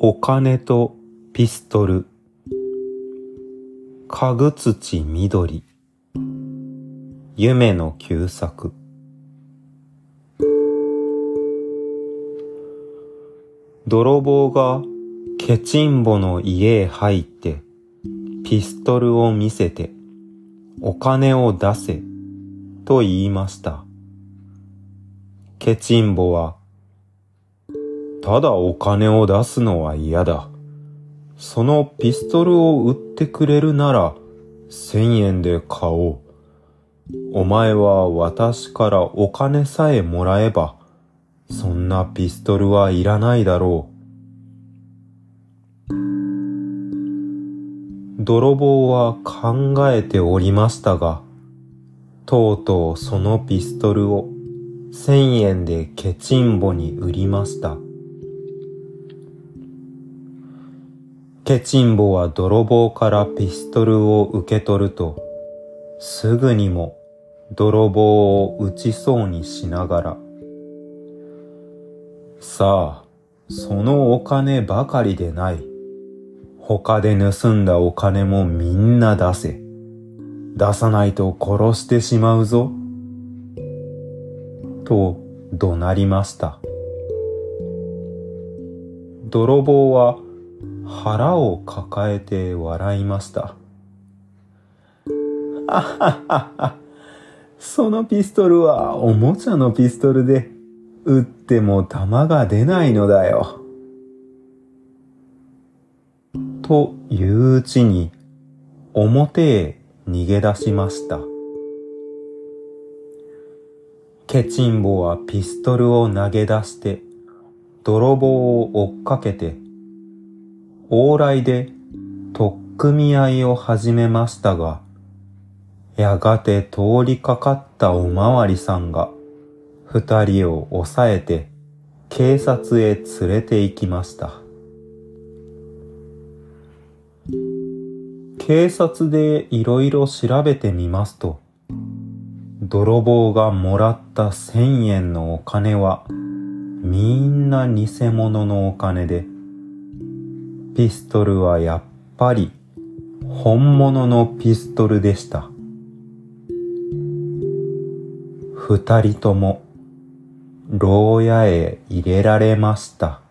お金とピストル。家具土緑。夢の旧作。泥棒がケチンボの家へ入ってピストルを見せてお金を出せと言いました。ケチンボはただお金を出すのは嫌だ。そのピストルを売ってくれるなら千円で買おう。お前は私からお金さえもらえば、そんなピストルはいらないだろう。泥棒は考えておりましたが、とうとうそのピストルを千円でケチンボに売りました。ケチンボは泥棒からピストルを受け取ると、すぐにも泥棒を撃ちそうにしながら、さあ、そのお金ばかりでない。他で盗んだお金もみんな出せ。出さないと殺してしまうぞ。と怒鳴りました。泥棒は腹を抱えて笑いました。あははは。そのピストルはおもちゃのピストルで、撃っても弾が出ないのだよ。といううちに、表へ逃げ出しました。ケチンボはピストルを投げ出して、泥棒を追っかけて、往来で取っ組み合いを始めましたが、やがて通りかかったおまわりさんが二人を押さえて警察へ連れて行きました。警察でいろいろ調べてみますと、泥棒がもらった千円のお金はみんな偽物のお金で、ピストルはやっぱり本物のピストルでした。二人とも牢屋へ入れられました。